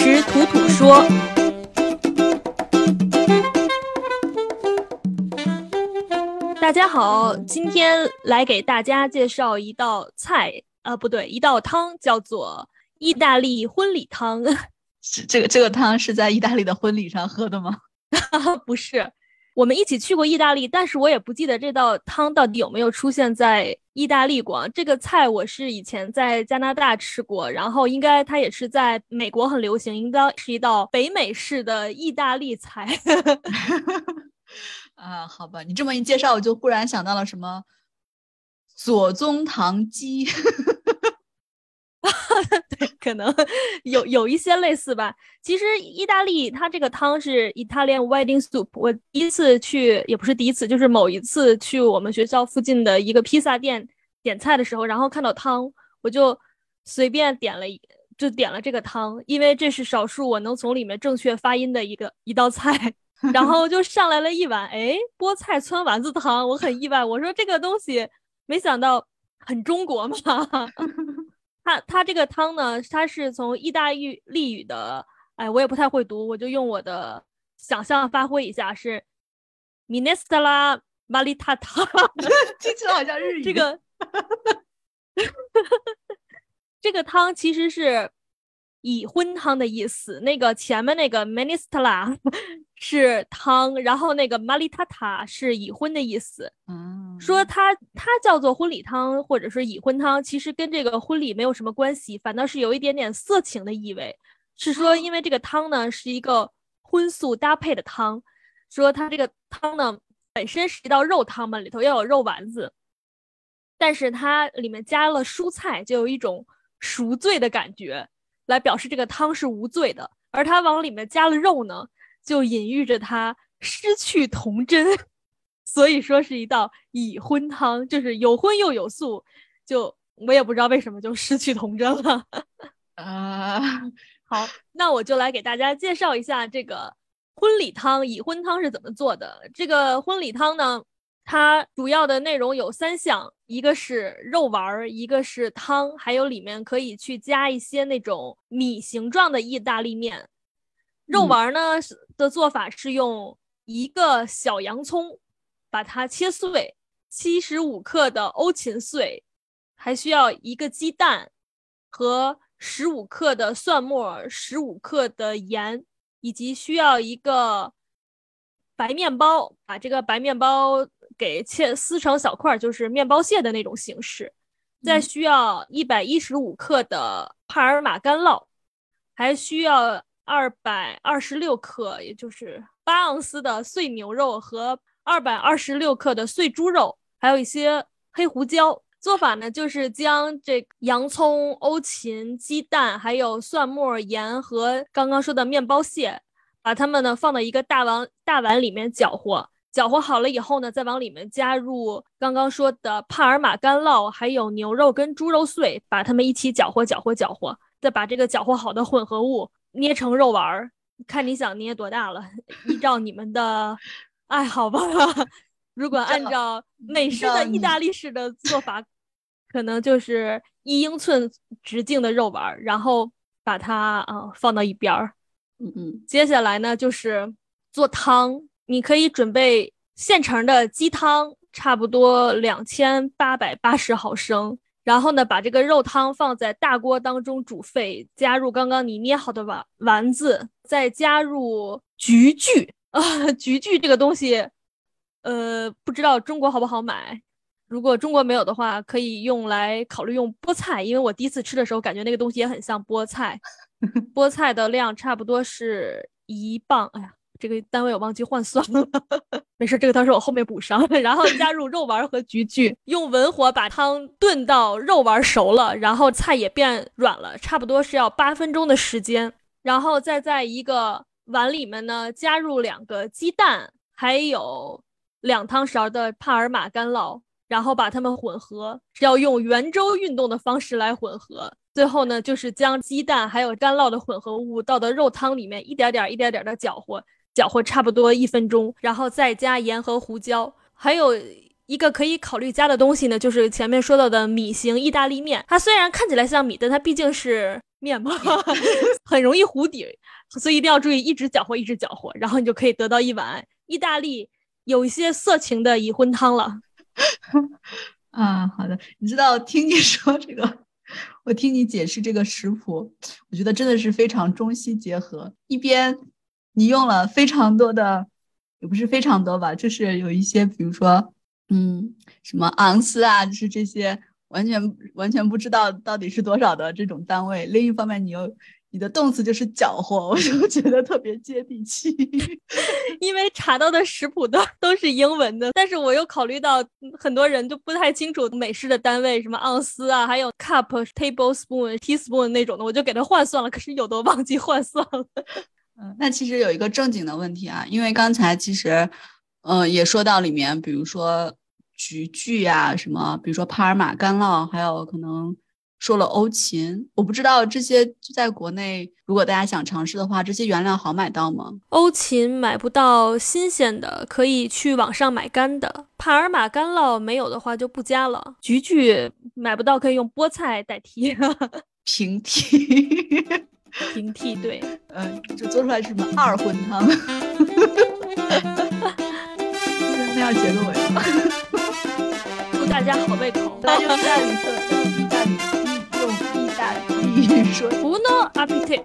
食土土说。大家好，今天来给大家介绍一道菜，呃，不对，一道汤，叫做意大利婚礼汤。是这个这个汤是在意大利的婚礼上喝的吗？不是。我们一起去过意大利，但是我也不记得这道汤到底有没有出现在意大利过。这个菜我是以前在加拿大吃过，然后应该它也是在美国很流行，应该是一道北美式的意大利菜。啊，好吧，你这么一介绍，我就忽然想到了什么左宗棠鸡。对，可能 有有一些类似吧。其实意大利它这个汤是 Italian wedding soup。我第一次去，也不是第一次，就是某一次去我们学校附近的一个披萨店点菜的时候，然后看到汤，我就随便点了，就点了这个汤，因为这是少数我能从里面正确发音的一个一道菜。然后就上来了一碗，哎，菠菜汆丸子汤，我很意外，我说这个东西没想到很中国嘛。它它这个汤呢，它是从意大利语的，哎，我也不太会读，我就用我的想象发挥一下，是 Minestra Malitata，听起来好像日语。这个 这个汤其实是已婚汤的意思，那个前面那个 ministra 是汤，然后那个 Malitata 是已婚的意思。嗯。说它它叫做婚礼汤或者是已婚汤，其实跟这个婚礼没有什么关系，反倒是有一点点色情的意味。是说因为这个汤呢是一个荤素搭配的汤，说它这个汤呢本身是一道肉汤嘛，里头要有肉丸子，但是它里面加了蔬菜，就有一种赎罪的感觉，来表示这个汤是无罪的。而他往里面加了肉呢，就隐喻着他失去童真。所以说是一道已婚汤，就是有荤又有素，就我也不知道为什么就失去童真了。啊，好，那我就来给大家介绍一下这个婚礼汤、已婚汤是怎么做的。这个婚礼汤呢，它主要的内容有三项，一个是肉丸儿，一个是汤，还有里面可以去加一些那种米形状的意大利面。肉丸儿呢的做法是用一个小洋葱。把它切碎，七十五克的欧芹碎，还需要一个鸡蛋和十五克的蒜末，十五克的盐，以及需要一个白面包。把这个白面包给切撕成小块，就是面包屑的那种形式。再需要一百一十五克的帕尔马干酪，还需要二百二十六克，也就是八盎司的碎牛肉和。二百二十六克的碎猪肉，还有一些黑胡椒。做法呢，就是将这洋葱、欧芹、鸡蛋，还有蒜末、盐和刚刚说的面包屑，把它们呢放到一个大碗大碗里面搅和。搅和好了以后呢，再往里面加入刚刚说的帕尔玛干酪，还有牛肉跟猪肉碎，把它们一起搅和、搅和、搅和。再把这个搅和好的混合物捏成肉丸儿，看你想捏多大了，依照你们的。爱，好吧，如果按照美式的意大利式的做法，可能就是一英寸直径的肉丸，然后把它啊放到一边儿。嗯嗯，接下来呢就是做汤，你可以准备现成的鸡汤，差不多两千八百八十毫升，然后呢把这个肉汤放在大锅当中煮沸，加入刚刚你捏好的丸丸子，再加入菊苣。啊，菊苣这个东西，呃，不知道中国好不好买。如果中国没有的话，可以用来考虑用菠菜，因为我第一次吃的时候感觉那个东西也很像菠菜。菠菜的量差不多是一磅。哎呀，这个单位我忘记换算了。没事，这个汤是我后面补上。然后加入肉丸和菊苣，用文火把汤炖到肉丸熟了，然后菜也变软了，差不多是要八分钟的时间。然后再在一个。碗里面呢，加入两个鸡蛋，还有两汤勺的帕尔玛干酪，然后把它们混合，要用圆周运动的方式来混合。最后呢，就是将鸡蛋还有干酪的混合物倒到肉汤里面，一点点、一点点的搅和，搅和差不多一分钟，然后再加盐和胡椒。还有一个可以考虑加的东西呢，就是前面说到的米型意大利面。它虽然看起来像米，但它毕竟是面嘛，很容易糊底，所以一定要注意一直搅和，一直搅和，然后你就可以得到一碗意大利有一些色情的已婚汤了。啊，好的，你知道听你说这个，我听你解释这个食谱，我觉得真的是非常中西结合。一边你用了非常多的，也不是非常多吧，就是有一些，比如说，嗯，什么盎司啊，就是这些。完全完全不知道到底是多少的这种单位。另一方面，你又你的动词就是搅和，我就觉得特别接地气。因为查到的食谱都都是英文的，但是我又考虑到很多人就不太清楚美式的单位，什么盎司啊，还有 cup、tablespoon、teaspoon 那种的，我就给它换算了。可是有的忘记换算了。嗯，那其实有一个正经的问题啊，因为刚才其实，嗯，也说到里面，比如说。菊苣呀，什么，比如说帕尔玛干酪，还有可能说了欧芹，我不知道这些在国内，如果大家想尝试的话，这些原料好买到吗？欧芹买不到新鲜的，可以去网上买干的。帕尔玛干酪没有的话就不加了。菊苣买不到，可以用菠菜代替。平替，平替，对，嗯，就做出来是什么二荤汤？那样结个尾 祝？大家好胃口，用意大利说，用意大利，用意大利说，不 no appetite。